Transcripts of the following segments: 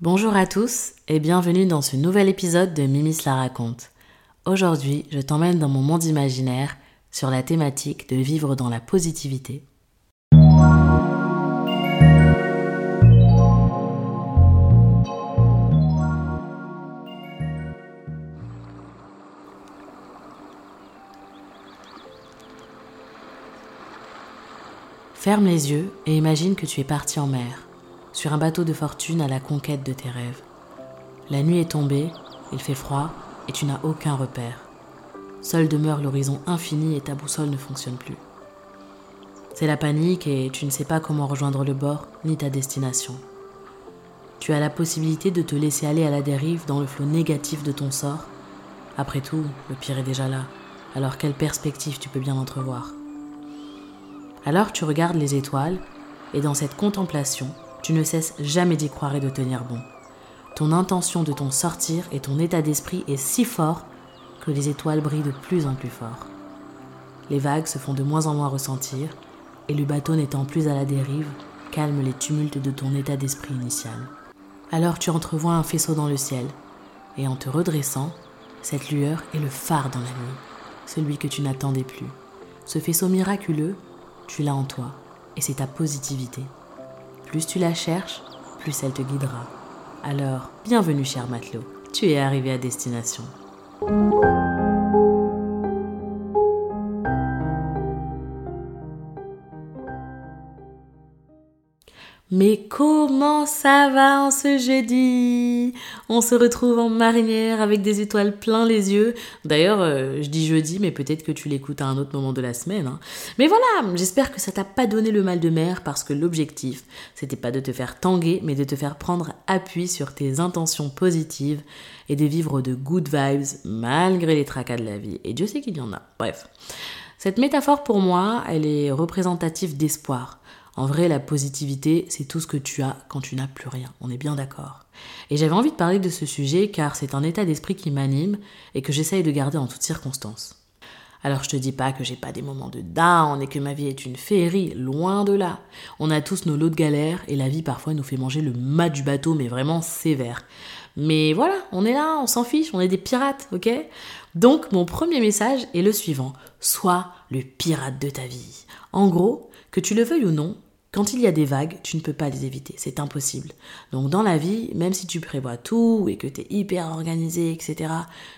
Bonjour à tous et bienvenue dans ce nouvel épisode de Mimi la raconte. Aujourd'hui, je t'emmène dans mon monde imaginaire sur la thématique de vivre dans la positivité. Ferme les yeux et imagine que tu es parti en mer sur un bateau de fortune à la conquête de tes rêves. La nuit est tombée, il fait froid et tu n'as aucun repère. Seul demeure l'horizon infini et ta boussole ne fonctionne plus. C'est la panique et tu ne sais pas comment rejoindre le bord ni ta destination. Tu as la possibilité de te laisser aller à la dérive dans le flot négatif de ton sort. Après tout, le pire est déjà là. Alors quelle perspective tu peux bien entrevoir? Alors tu regardes les étoiles et dans cette contemplation, tu ne cesses jamais d'y croire et de tenir bon. Ton intention de t'en sortir et ton état d'esprit est si fort que les étoiles brillent de plus en plus fort. Les vagues se font de moins en moins ressentir et le bateau n'étant plus à la dérive, calme les tumultes de ton état d'esprit initial. Alors tu entrevois un faisceau dans le ciel et en te redressant, cette lueur est le phare dans la nuit, celui que tu n'attendais plus. Ce faisceau miraculeux, tu l'as en toi et c'est ta positivité. Plus tu la cherches, plus elle te guidera. Alors, bienvenue cher matelot, tu es arrivé à destination. Mais comment ça va en ce jeudi? On se retrouve en marinière avec des étoiles plein les yeux. D'ailleurs, euh, je dis jeudi, mais peut-être que tu l'écoutes à un autre moment de la semaine. Hein. Mais voilà, j'espère que ça t'a pas donné le mal de mer parce que l'objectif, c'était pas de te faire tanguer, mais de te faire prendre appui sur tes intentions positives et de vivre de good vibes malgré les tracas de la vie. Et Dieu sait qu'il y en a. Bref. Cette métaphore pour moi, elle est représentative d'espoir en vrai, la positivité, c'est tout ce que tu as quand tu n'as plus rien. On est bien d'accord. Et j'avais envie de parler de ce sujet car c'est un état d'esprit qui m'anime et que j'essaye de garder en toutes circonstances. Alors je te dis pas que j'ai pas des moments de down et que ma vie est une féerie, loin de là. On a tous nos lots de galères et la vie parfois nous fait manger le mât du bateau mais vraiment sévère. Mais voilà, on est là, on s'en fiche, on est des pirates, ok? Donc mon premier message est le suivant, sois le pirate de ta vie. En gros, que tu le veuilles ou non, quand il y a des vagues, tu ne peux pas les éviter, c'est impossible. Donc dans la vie, même si tu prévois tout et que tu es hyper organisé, etc.,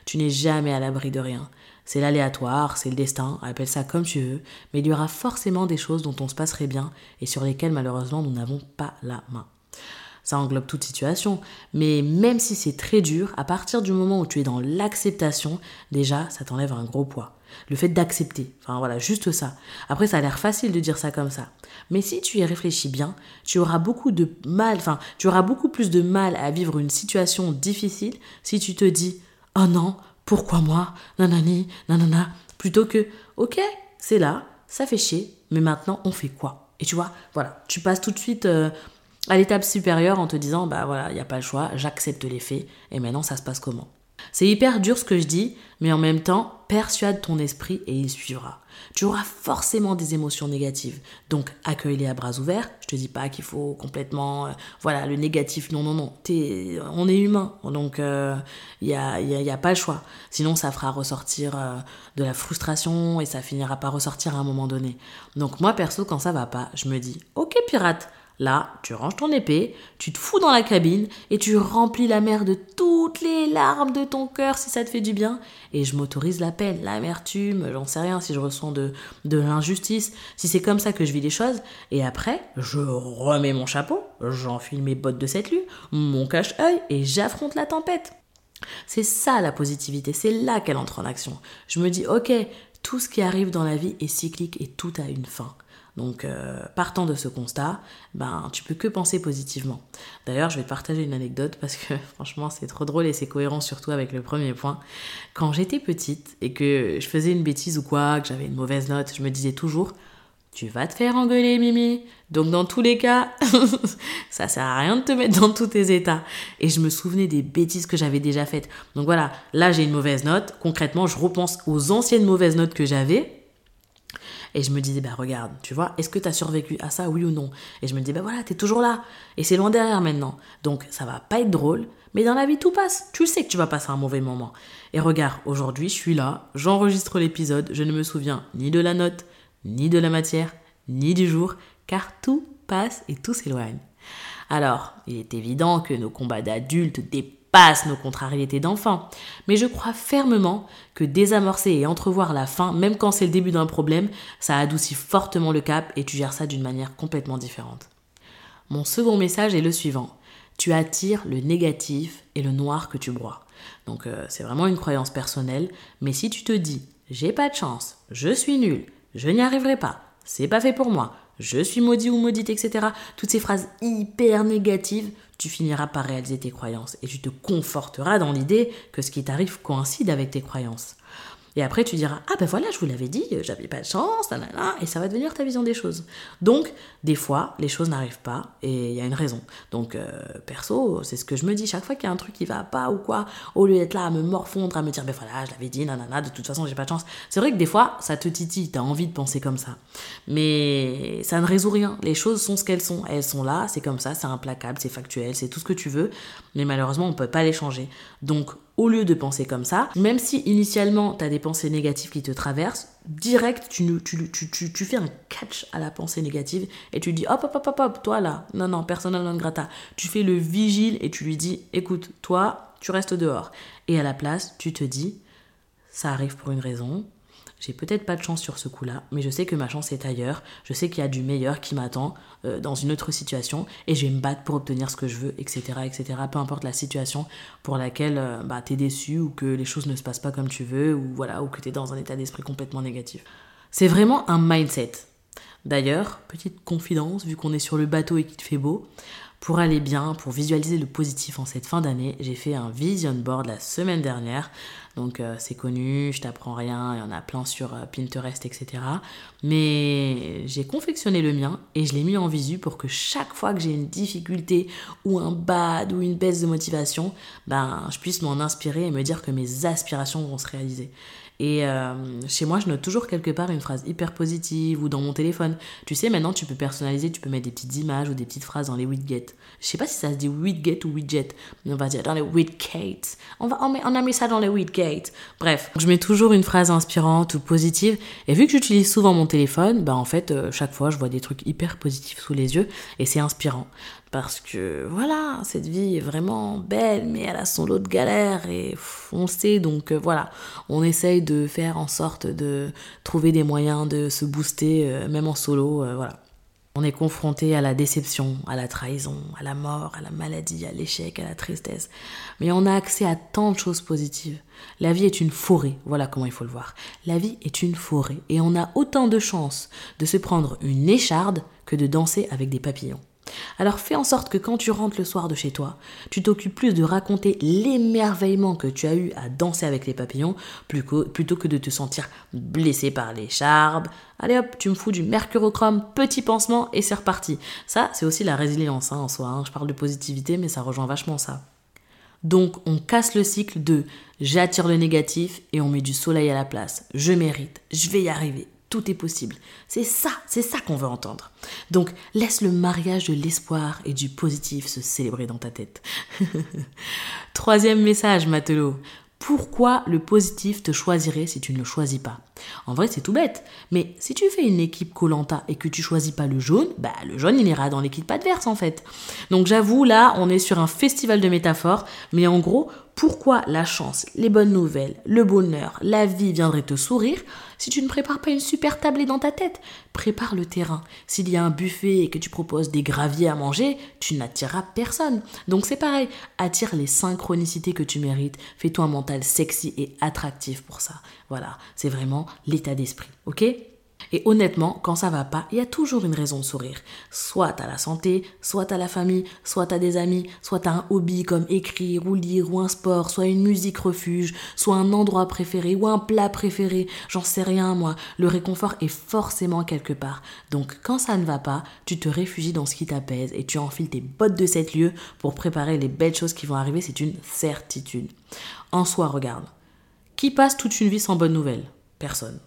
tu n'es jamais à l'abri de rien. C'est l'aléatoire, c'est le destin, appelle ça comme tu veux, mais il y aura forcément des choses dont on se passerait bien et sur lesquelles malheureusement nous n'avons pas la main. Ça englobe toute situation, mais même si c'est très dur, à partir du moment où tu es dans l'acceptation, déjà ça t'enlève un gros poids. Le fait d'accepter. Enfin voilà, juste ça. Après, ça a l'air facile de dire ça comme ça. Mais si tu y réfléchis bien, tu auras beaucoup de mal, enfin, tu auras beaucoup plus de mal à vivre une situation difficile si tu te dis Oh non, pourquoi moi? Nanani, nanana. Plutôt que Ok, c'est là, ça fait chier, mais maintenant on fait quoi? Et tu vois, voilà, tu passes tout de suite. Euh, à l'étape supérieure en te disant bah voilà, il n'y a pas le choix, j'accepte les faits et maintenant ça se passe comment? C'est hyper dur ce que je dis, mais en même temps, persuade ton esprit et il suivra. Tu auras forcément des émotions négatives, donc accueille-les à bras ouverts. Je te dis pas qu'il faut complètement, euh, voilà, le négatif, non, non, non. on est humain, donc il euh, n'y a, y a, pas le choix. Sinon, ça fera ressortir euh, de la frustration et ça finira par ressortir à un moment donné. Donc moi, perso, quand ça va pas, je me dis, ok pirate, Là, tu ranges ton épée, tu te fous dans la cabine et tu remplis la mer de toutes les larmes de ton cœur si ça te fait du bien. Et je m'autorise la peine, l'amertume, j'en sais rien si je ressens de, l'injustice, si c'est comme ça que je vis les choses. Et après, je remets mon chapeau, j'enfile mes bottes de cette lue, mon cache-œil et j'affronte la tempête. C'est ça la positivité, c'est là qu'elle entre en action. Je me dis, ok, tout ce qui arrive dans la vie est cyclique et tout a une fin. Donc, euh, partant de ce constat, ben, tu peux que penser positivement. D'ailleurs, je vais te partager une anecdote parce que franchement, c'est trop drôle et c'est cohérent surtout avec le premier point. Quand j'étais petite et que je faisais une bêtise ou quoi, que j'avais une mauvaise note, je me disais toujours tu vas te faire engueuler, Mimi. Donc, dans tous les cas, ça sert à rien de te mettre dans tous tes états. Et je me souvenais des bêtises que j'avais déjà faites. Donc voilà, là j'ai une mauvaise note. Concrètement, je repense aux anciennes mauvaises notes que j'avais Et je me disais, bah regarde, tu vois, est-ce que tu as survécu à ça, oui ou non? Et je me disais, bah voilà, t'es toujours là. Et c'est loin derrière maintenant. Donc ça va pas être drôle, mais dans la vie, tout passe. Tu sais que tu vas passer un mauvais moment. Et regarde, aujourd'hui, je suis là, j'enregistre l'épisode, je ne me souviens ni de la note, ni de la matière, ni du jour, car tout passe et tout s'éloigne. Alors, il est évident que nos combats d'adultes dépassent nos contrariétés d'enfants, mais je crois fermement que désamorcer et entrevoir la fin, même quand c'est le début d'un problème, ça adoucit fortement le cap et tu gères ça d'une manière complètement différente. Mon second message est le suivant tu attires le négatif et le noir que tu broies. Donc euh, c'est vraiment une croyance personnelle, mais si tu te dis j'ai pas de chance, je suis nul, je n'y arriverai pas, c'est pas fait pour moi, je suis maudit ou maudite, etc. Toutes ces phrases hyper négatives, tu finiras par réaliser tes croyances et tu te conforteras dans l'idée que ce qui t'arrive coïncide avec tes croyances. Et après, tu diras Ah ben voilà, je vous l'avais dit, j'avais pas de chance, nanana, et ça va devenir ta vision des choses. Donc, des fois, les choses n'arrivent pas et il y a une raison. Donc, euh, perso, c'est ce que je me dis chaque fois qu'il y a un truc qui va pas ou quoi, au lieu d'être là à me morfondre, à me dire Ben voilà, je l'avais dit, nanana, de toute façon, j'ai pas de chance. C'est vrai que des fois, ça te titille, t'as envie de penser comme ça. Mais ça ne résout rien. Les choses sont ce qu'elles sont. Elles sont là, c'est comme ça, c'est implacable, c'est factuel, c'est tout ce que tu veux. Mais malheureusement, on peut pas les changer. Donc, au lieu de penser comme ça, même si initialement tu as des négatives qui te traversent, direct tu, tu, tu, tu, fais un catch à la pensée négative et tu dis hop hop hop hop hop, toi là, non non, persona non grata. Tu fais le vigile et tu lui dis écoute, toi, tu restes dehors. Et à la place, tu te dis ça arrive pour une raison, j'ai peut-être pas de chance sur ce coup-là, mais je sais que ma chance est ailleurs. Je sais qu'il y a du meilleur qui m'attend euh, dans une autre situation et je vais me battre pour obtenir ce que je veux, etc., etc. Peu importe la situation pour laquelle euh, bah, déçu ou que les choses ne se passent pas comme tu veux ou voilà ou que tu es dans un état d'esprit complètement négatif. C'est vraiment un mindset. D'ailleurs, petite confidence, vu qu'on est sur le bateau et qu'il fait beau, pour aller bien, pour visualiser le positif en cette fin d'année, j'ai fait un vision board la semaine dernière. Donc euh, c'est connu, je t'apprends rien, il y en a plein sur euh, Pinterest, etc. Mais j'ai confectionné le mien et je l'ai mis en visu pour que chaque fois que j'ai une difficulté ou un bad ou une baisse de motivation, ben, je puisse m'en inspirer et me dire que mes aspirations vont se réaliser. Et euh, chez moi, je note toujours quelque part une phrase hyper positive ou dans mon téléphone. Tu sais, maintenant, tu peux personnaliser, tu peux mettre des petites images ou des petites phrases dans les widgets. Je sais pas si ça se dit widget ou widget, mais on va dire dans les widgets. On, on a mis ça dans les widgets. Bref, je mets toujours une phrase inspirante ou positive. Et vu que j'utilise souvent mon téléphone, bah en fait, euh, chaque fois, je vois des trucs hyper positifs sous les yeux et c'est inspirant. Parce que voilà, cette vie est vraiment belle, mais elle a son lot de galères et on sait, donc euh, voilà, on essaye de faire en sorte de trouver des moyens de se booster, euh, même en solo, euh, voilà. On est confronté à la déception, à la trahison, à la mort, à la maladie, à l'échec, à la tristesse. Mais on a accès à tant de choses positives. La vie est une forêt, voilà comment il faut le voir. La vie est une forêt et on a autant de chances de se prendre une écharde que de danser avec des papillons. Alors fais en sorte que quand tu rentres le soir de chez toi, tu t'occupes plus de raconter l'émerveillement que tu as eu à danser avec les papillons plutôt que de te sentir blessé par les charbes. Allez hop, tu me fous du mercurochrome, petit pansement et c'est reparti. Ça, c'est aussi la résilience hein, en soi. Hein. Je parle de positivité, mais ça rejoint vachement ça. Donc on casse le cycle de j'attire le négatif et on met du soleil à la place. Je mérite, je vais y arriver, tout est possible. C'est ça, c'est ça qu'on veut entendre. Donc laisse le mariage de l'espoir et du positif se célébrer dans ta tête. Troisième message, Matelot. Pourquoi le positif te choisirait si tu ne le choisis pas? En vrai, c'est tout bête. Mais si tu fais une équipe Colanta et que tu choisis pas le jaune, bah le jaune il ira dans l'équipe adverse en fait. Donc j'avoue là, on est sur un festival de métaphores, mais en gros, pourquoi la chance, les bonnes nouvelles, le bonheur, la vie viendraient te sourire si tu ne prépares pas une super tablée dans ta tête Prépare le terrain. S'il y a un buffet et que tu proposes des graviers à manger, tu n'attireras personne. Donc c'est pareil, attire les synchronicités que tu mérites, fais-toi un mental sexy et attractif pour ça. Voilà, c'est vraiment l'état d'esprit, ok? Et honnêtement, quand ça va pas, il y a toujours une raison de sourire. Soit t'as la santé, soit t'as la famille, soit t'as des amis, soit t'as un hobby comme écrire ou lire ou un sport, soit une musique refuge, soit un endroit préféré ou un plat préféré. J'en sais rien, moi. Le réconfort est forcément quelque part. Donc, quand ça ne va pas, tu te réfugies dans ce qui t'apaise et tu enfiles tes bottes de sept lieux pour préparer les belles choses qui vont arriver. C'est une certitude. En soi, regarde. Qui passe toute une vie sans bonnes nouvelles? Personne.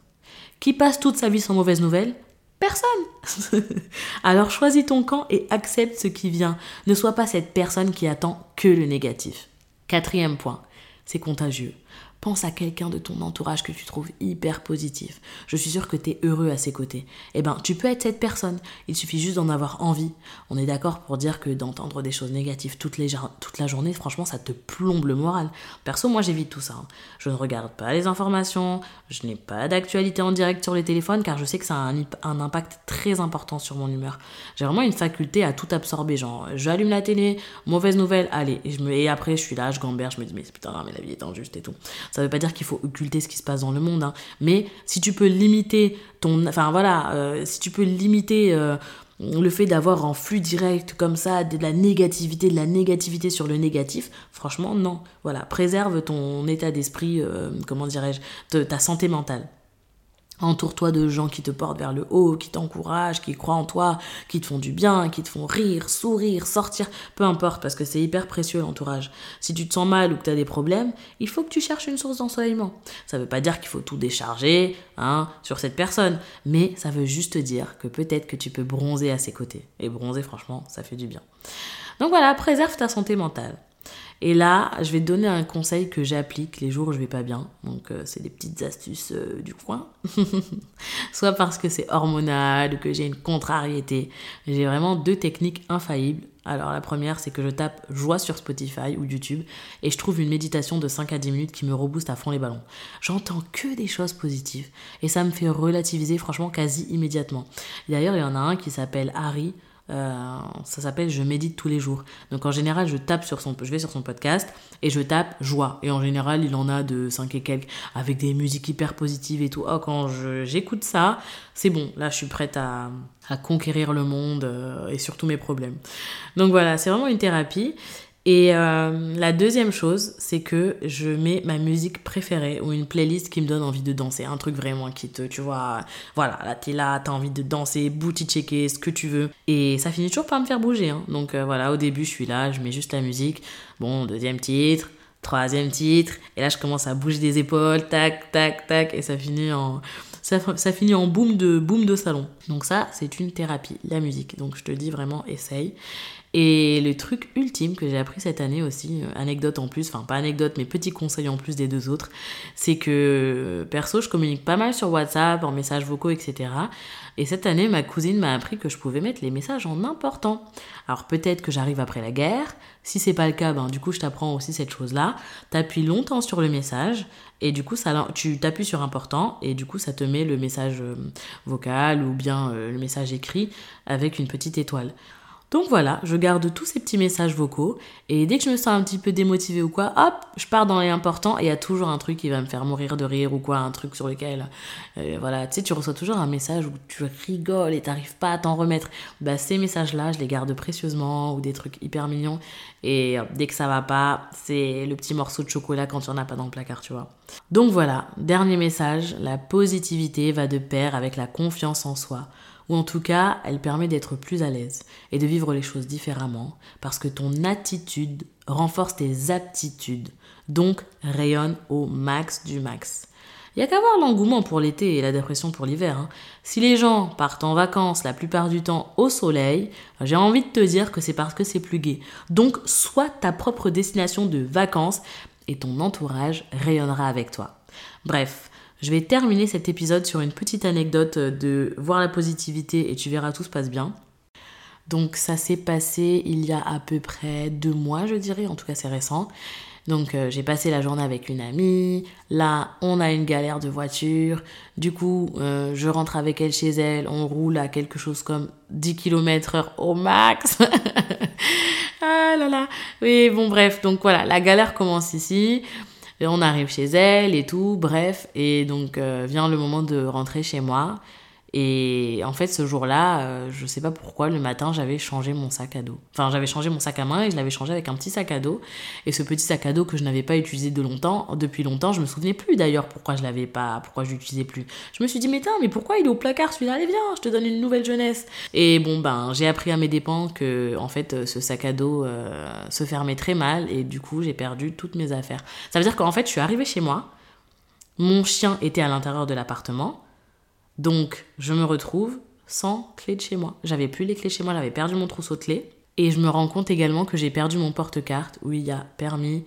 Qui passe toute sa vie sans mauvaise nouvelle Personne. Alors choisis ton camp et accepte ce qui vient. Ne sois pas cette personne qui attend que le négatif. Quatrième point, c'est contagieux. Pense à quelqu'un de ton entourage que tu trouves hyper positif. Je suis sûre que tu es heureux à ses côtés. Eh ben, tu peux être cette personne. Il suffit juste d'en avoir envie. On est d'accord pour dire que d'entendre des choses négatives toute, la journée, franchement, ça te plombe le moral. Perso, moi, j'évite tout ça. Hein. Je ne regarde pas les informations. Je n'ai pas d'actualité en direct sur les téléphones car je sais que ça a un, impact très important sur mon humeur. J'ai vraiment une faculté à tout absorber. Genre, j'allume la télé, mauvaise nouvelle, allez. Et, après, je suis là, je gamberge, je me dis, mais putain, mais la vie est injuste et tout. Ça veut pas dire qu'il faut occulter ce qui se passe dans le monde, hein. mais si tu peux limiter ton, enfin voilà, euh, si tu peux limiter euh, le fait d'avoir en flux direct comme ça de la négativité, de la négativité sur le négatif, franchement non. Voilà, préserve ton état d'esprit, euh, comment dirais-je, ta santé mentale. Entoure-toi de gens qui te portent vers le haut, qui t'encouragent, qui croient en toi, qui te font du bien, qui te font rire, sourire, sortir, peu importe, parce que c'est hyper précieux l'entourage. Si tu te sens mal ou que tu as des problèmes, il faut que tu cherches une source d'ensoleillement. Ça ne veut pas dire qu'il faut tout décharger hein, sur cette personne, mais ça veut juste dire que peut-être que tu peux bronzer à ses côtés. Et bronzer, franchement, ça fait du bien. Donc voilà, préserve ta santé mentale. Et là, je vais te donner un conseil que j'applique les jours où je vais pas bien. Donc, euh, c'est des petites astuces euh, du coin. Soit parce que c'est hormonal que j'ai une contrariété. J'ai vraiment deux techniques infaillibles. Alors, la première, c'est que je tape joie sur Spotify ou YouTube et je trouve une méditation de 5 à 10 minutes qui me rebooste à fond les ballons. J'entends que des choses positives et ça me fait relativiser franchement quasi immédiatement. D'ailleurs, il y en a un qui s'appelle Harry. Euh, ça s'appelle Je médite tous les jours. Donc en général, je tape sur son, je vais sur son podcast et je tape joie. Et en général, il en a de 5 et quelques avec des musiques hyper positives et tout. Oh, quand j'écoute ça, c'est bon. Là, je suis prête à, à conquérir le monde euh, et surtout mes problèmes. Donc voilà, c'est vraiment une thérapie. Et euh, la deuxième chose, c'est que je mets ma musique préférée ou une playlist qui me donne envie de danser. Un truc vraiment qui te, tu vois, voilà, là t'es là, t'as envie de danser, booty checker, ce que tu veux. Et ça finit toujours par me faire bouger. Hein. Donc euh, voilà, au début je suis là, je mets juste la musique. Bon, deuxième titre, troisième titre. Et là je commence à bouger des épaules, tac, tac, tac. Et ça finit en... Ça, ça, finit en boom de, boom de salon. Donc ça, c'est une thérapie, la musique. Donc je te dis vraiment, essaye. Et le truc ultime que j'ai appris cette année aussi, euh, anecdote en plus, enfin pas anecdote, mais petit conseil en plus des deux autres, c'est que euh, perso, je communique pas mal sur WhatsApp, en messages vocaux, etc. Et cette année, ma cousine m'a appris que je pouvais mettre les messages en important. Alors peut-être que j'arrive après la guerre. Si c'est pas le cas, ben, du coup, je t'apprends aussi cette chose-là. T'appuies longtemps sur le message et du coup, ça, tu t'appuies sur important et du coup, ça te met le message euh, vocal ou bien le message écrit avec une petite étoile. Donc voilà, je garde tous ces petits messages vocaux et dès que je me sens un petit peu démotivée ou quoi, hop, je pars dans les importants et il y a toujours un truc qui va me faire mourir de rire ou quoi, un truc sur lequel, euh, voilà, tu sais, tu reçois toujours un message où tu rigoles et t'arrives pas à t'en remettre. Bah ces messages-là, je les garde précieusement ou des trucs hyper mignons et dès que ça va pas, c'est le petit morceau de chocolat quand tu en as pas dans le placard, tu vois. Donc voilà, dernier message, la positivité va de pair avec la confiance en soi ou en tout cas, elle permet d'être plus à l'aise et de vivre les choses différemment parce que ton attitude renforce tes aptitudes, donc rayonne au max du max. Il n'y a qu'à voir l'engouement pour l'été et la dépression pour l'hiver. Hein. Si les gens partent en vacances la plupart du temps au soleil, j'ai envie de te dire que c'est parce que c'est plus gai. Donc, sois ta propre destination de vacances et ton entourage rayonnera avec toi. Bref, je vais terminer cet épisode sur une petite anecdote de voir la positivité et tu verras tout se passe bien. Donc ça s'est passé il y a à peu près deux mois, je dirais, en tout cas c'est récent. Donc euh, j'ai passé la journée avec une amie. Là, on a une galère de voiture. Du coup, euh, je rentre avec elle chez elle. On roule à quelque chose comme 10 km heure au max. ah là là. Oui, bon bref. Donc voilà, la galère commence ici on arrive chez elle et tout, bref. Et donc euh, vient le moment de rentrer chez moi. Et en fait, ce jour-là, euh, je sais pas pourquoi, le matin, j'avais changé mon sac à dos. Enfin, j'avais changé mon sac à main et je l'avais changé avec un petit sac à dos. Et ce petit sac à dos que je n'avais pas utilisé de longtemps, depuis longtemps, je me souvenais plus d'ailleurs pourquoi je l'avais pas, pourquoi je l'utilisais plus. Je me suis dit, mais mais pourquoi il est au placard celui-là? Allez, viens, je te donne une nouvelle jeunesse. Et bon, ben, j'ai appris à mes dépens que, en fait, ce sac à dos euh, se fermait très mal et du coup, j'ai perdu toutes mes affaires. Ça veut dire qu'en fait, je suis arrivée chez moi, mon chien était à l'intérieur de l'appartement Donc, je me retrouve sans clé de chez moi. J'avais plus les clés chez moi, j'avais perdu mon trousseau de clés. Et je me rends compte également que j'ai perdu mon porte-carte où il y a permis,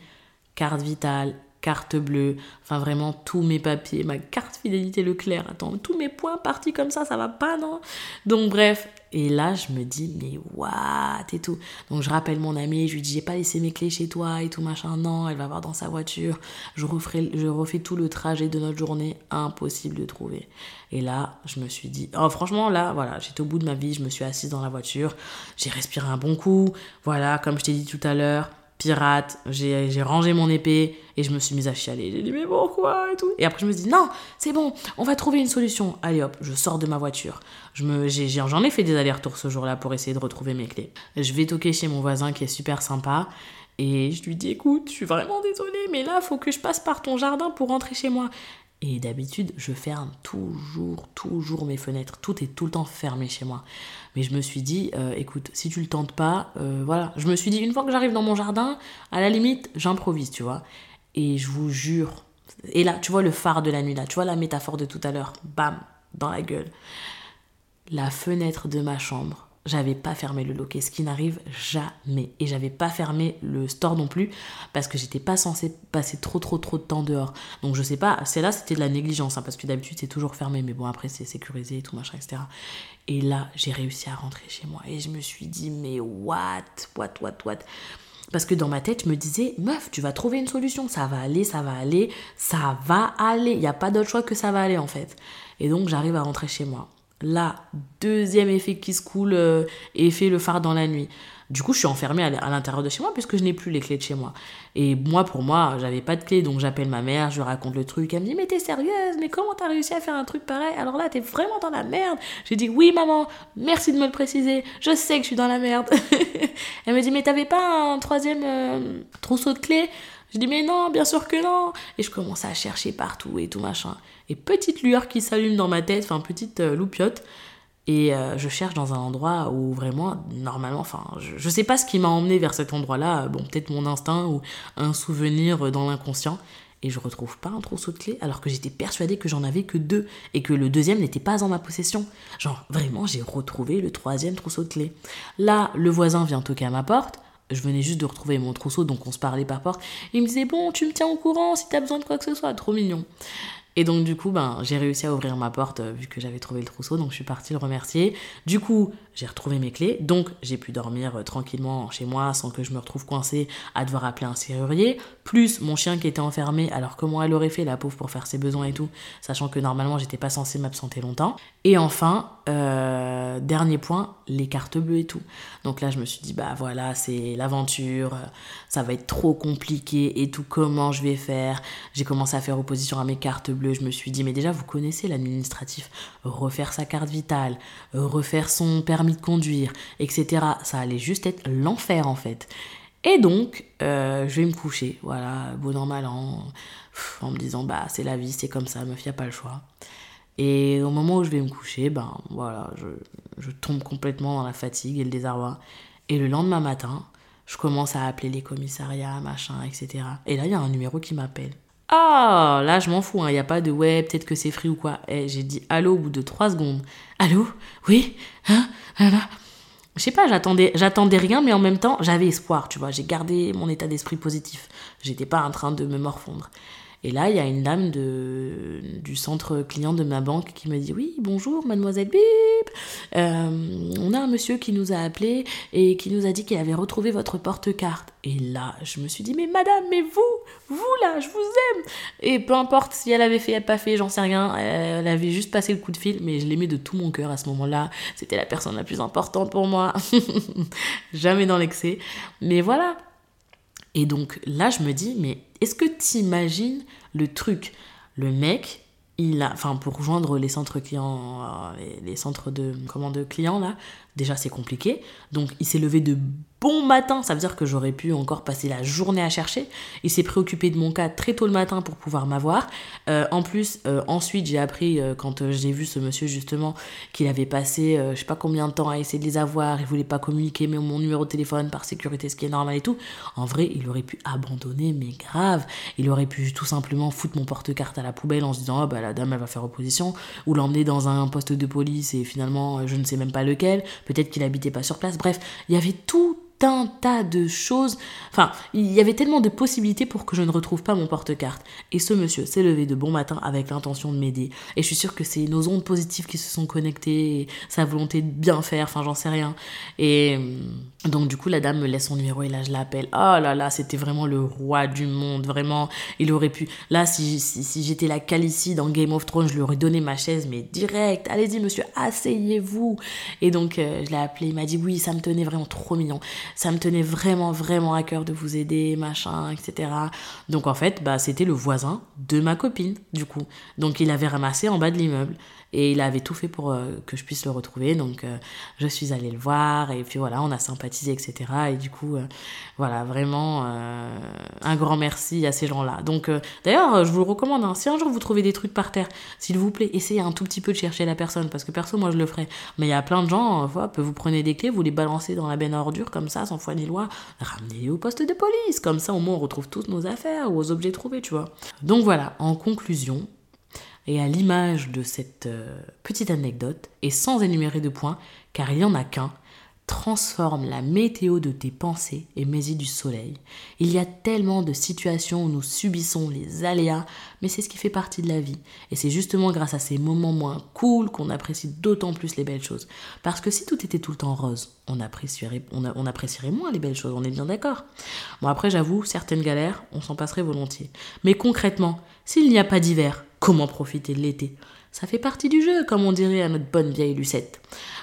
carte vitale, carte bleue, enfin vraiment tous mes papiers, ma carte fidélité Leclerc, attends, tous mes points partis comme ça, ça va pas, non? Donc bref, et là je me dis, mais what et tout. Donc je rappelle mon ami, je lui dis, j'ai pas laissé mes clés chez toi et tout machin, non, elle va voir dans sa voiture, je, je refais tout le trajet de notre journée, impossible de trouver. Et là, je me suis dit, oh franchement là, voilà, j'étais au bout de ma vie, je me suis assise dans la voiture, j'ai respiré un bon coup, voilà, comme je t'ai dit tout à l'heure, pirate, j'ai rangé mon épée et je me suis mise à chialer. J'ai dit mais pourquoi et tout. Et après je me dis non, c'est bon, on va trouver une solution. Allez hop, je sors de ma voiture. J'en ai, ai, fait des allers-retours ce jour-là pour essayer de retrouver mes clés. Je vais toquer chez mon voisin qui est super sympa et je lui dis écoute, je suis vraiment désolée, mais là faut que je passe par ton jardin pour rentrer chez moi. Et d'habitude, je ferme toujours, toujours mes fenêtres. Tout est tout le temps fermé chez moi. Mais je me suis dit, euh, écoute, si tu le tentes pas, euh, voilà. Je me suis dit, une fois que j'arrive dans mon jardin, à la limite, j'improvise, tu vois. Et je vous jure. Et là, tu vois le phare de la nuit, là. Tu vois la métaphore de tout à l'heure. Bam, dans la gueule. La fenêtre de ma chambre j'avais pas fermé le loquet, ce qui n'arrive jamais. Et j'avais pas fermé le store non plus parce que j'étais pas censée passer trop trop trop de temps dehors. Donc je sais pas, c'est là c'était de la négligence hein, parce que d'habitude c'est toujours fermé, mais bon après c'est sécurisé et tout machin etc. Et là j'ai réussi à rentrer chez moi et je me suis dit mais what, what, what, what? Parce que dans ma tête, je me disais, meuf, tu vas trouver une solution, ça va aller, ça va aller, ça va aller. Il n'y a pas d'autre choix que ça va aller en fait. Et donc j'arrive à rentrer chez moi. Là, deuxième effet qui se coule euh, et fait le phare dans la nuit. Du coup, je suis enfermée à l'intérieur de chez moi puisque je n'ai plus les clés de chez moi. Et moi, pour moi, j'avais pas de clés, donc j'appelle ma mère, je lui raconte le truc. Elle me dit Mais t'es sérieuse Mais comment t'as réussi à faire un truc pareil? Alors là, t'es vraiment dans la merde. J'ai dit Oui, maman, merci de me le préciser. Je sais que je suis dans la merde. Elle me dit Mais t'avais pas un troisième euh, trousseau de clés? Je dis mais non, bien sûr que non. Et je commence à chercher partout et tout machin. Et petite lueur qui s'allume dans ma tête, enfin petite euh, loupiote. Et euh, je cherche dans un endroit où vraiment, normalement, enfin, je, je sais pas ce qui m'a emmené vers cet endroit-là. Bon, peut-être mon instinct ou un souvenir dans l'inconscient. Et je retrouve pas un trousseau de clés alors que j'étais persuadée que j'en avais que deux et que le deuxième n'était pas en ma possession. Genre, vraiment, j'ai retrouvé le troisième trousseau de clés. Là, le voisin vient toquer à ma porte je venais juste de retrouver mon trousseau, donc on se parlait par porte. Il me disait, bon, tu me tiens au courant si t'as besoin de quoi que ce soit, trop mignon. Et donc du coup, ben, j'ai réussi à ouvrir ma porte euh, vu que j'avais trouvé le trousseau, donc je suis partie le remercier. Du coup, j'ai retrouvé mes clés, donc j'ai pu dormir euh, tranquillement chez moi sans que je me retrouve coincée à devoir appeler un serrurier. Plus mon chien qui était enfermé, alors comment elle aurait fait la pauvre pour faire ses besoins et tout, sachant que normalement j'étais pas censée m'absenter longtemps. Et enfin, euh, dernier point, les cartes bleues et tout. Donc là, je me suis dit, bah voilà, c'est l'aventure, ça va être trop compliqué et tout, comment je vais faire? J'ai commencé à faire opposition à mes cartes bleues, je me suis dit, mais déjà, vous connaissez l'administratif, refaire sa carte vitale, refaire son permis de conduire, etc. Ça allait juste être l'enfer en fait. Et donc, euh, je vais me coucher, voilà, bon normal, en, en me disant, bah c'est la vie, c'est comme ça, meuf, y a pas le choix. Et au moment où je vais me coucher, ben voilà, je, tombe complètement dans la fatigue et le désarroi. Et le lendemain matin, je commence à appeler les commissariats, machin, etc. Et là, il y a un numéro qui m'appelle. Ah, là, je m'en fous, il hein, n'y a pas de ouais, peut-être que c'est free ou quoi. Eh, j'ai dit allô au bout de trois secondes. Allô? Oui? Hein? Je sais pas, j'attendais, j'attendais rien, mais en même temps, j'avais espoir, tu vois. J'ai gardé mon état d'esprit positif. J'étais pas en train de me morfondre. Et là, il y a une dame de, du centre client de ma banque qui me dit Oui, bonjour, mademoiselle Bip. Euh, on a un monsieur qui nous a appelé et qui nous a dit qu'il avait retrouvé votre porte-carte. Et là, je me suis dit Mais madame, mais vous, vous là, je vous aime. Et peu importe si elle avait fait, elle pas fait, j'en sais rien. Elle avait juste passé le coup de fil, mais je l'aimais de tout mon cœur à ce moment-là. C'était la personne la plus importante pour moi. Jamais dans l'excès. Mais voilà. Et donc là, je me dis, mais est-ce que tu imagines le truc? Le mec, il a, enfin pour rejoindre les centres clients, euh, les, centres de, comment, de clients là, déjà c'est compliqué. Donc il s'est levé de bon matin, ça veut dire que j'aurais pu encore passer la journée à chercher. Il s'est préoccupé de mon cas très tôt le matin pour pouvoir m'avoir. Euh, en plus, euh, ensuite, j'ai appris, euh, quand j'ai vu ce monsieur justement, qu'il avait passé je sais pas combien de temps à essayer de les avoir, il voulait pas communiquer mais mon numéro de téléphone par sécurité, ce qui est normal et tout. En vrai, il aurait pu abandonner, mais grave. Il aurait pu tout simplement foutre mon porte-carte à la poubelle en se disant, oh, bah la dame elle va faire opposition, ou l'emmener dans un poste de police et finalement je ne sais même pas lequel. Peut-être qu'il habitait pas sur place. Bref, il y avait tout un tas de choses. Enfin, il y avait tellement de possibilités pour que je ne retrouve pas mon porte-carte. Et ce monsieur s'est levé de bon matin avec l'intention de m'aider. Et je suis sûre que c'est nos ondes positives qui se sont connectées, sa volonté de bien faire, enfin j'en sais rien. Et euh, donc du coup, la dame me laisse son numéro et là je l'appelle. Oh là là, c'était vraiment le roi du monde, vraiment. Il aurait pu... Là, si, si, j'étais la Calicie dans Game of Thrones, je lui aurais donné ma chaise, mais direct. Allez-y monsieur, asseyez-vous. Et donc euh, je l'ai appelé, il m'a dit oui, ça me tenait vraiment trop mignon ça me tenait vraiment, vraiment à cœur de vous aider, machin, etc. Donc en fait, bah, c'était le voisin de ma copine, du coup. Donc il avait ramassé en bas de l'immeuble. Et il avait tout fait pour euh, que je puisse le retrouver. Donc euh, je suis allée le voir et puis voilà, on a sympathisé, etc. Et du coup, euh, voilà, vraiment un grand merci à ces gens-là. Donc d'ailleurs, je vous le recommande, hein, si un jour vous trouvez des trucs par terre, s'il vous plaît, essayez un tout petit peu de chercher la personne parce que perso, moi je le ferai. Mais il y a plein de gens, hop, vous prenez des clés, vous les balancez dans la benne à comme ça, sans foi ni loi, ramenez-les au poste de police. Comme ça, au moins, on retrouve toutes nos affaires ou aux objets trouvés, tu vois. Donc voilà, en conclusion, et à l'image de cette euh, petite anecdote, et sans énumérer de points, car il n'y en a qu'un, transforme la météo de tes pensées et mets-y du soleil. Il y a tellement de situations où nous subissons les aléas, mais c'est ce qui fait partie de la vie. Et c'est justement grâce à ces moments moins cool qu'on apprécie d'autant plus les belles choses. Parce que si tout était tout le temps rose, on apprécierait, on, on apprécierait moins les belles choses, on est bien d'accord. Bon après j'avoue, certaines galères, on s'en passerait volontiers. Mais concrètement, s'il n'y a pas d'hiver, comment profiter de l'été Ça fait partie du jeu, comme on dirait à notre bonne vieille Lucette.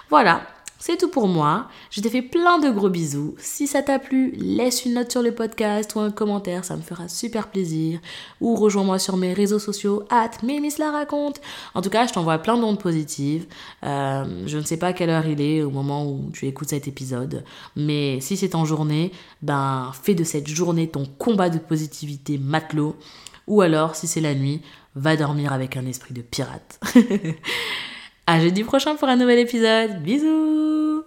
Voilà, c'est tout pour moi. Je t'ai fait plein de gros bisous. Si ça t'a plu, laisse une note sur le podcast ou un commentaire, ça me fera super plaisir. Ou rejoins-moi sur mes réseaux sociaux, at la raconte. En tout cas, je t'envoie plein d'ondes positives. Euh, je ne sais pas quelle heure il est au moment où tu écoutes cet épisode, mais si c'est en journée, ben fais de cette journée ton combat de positivité matelot. Ou alors, si c'est la nuit, va dormir avec un esprit de pirate. à jeudi prochain pour un nouvel épisode. Bisous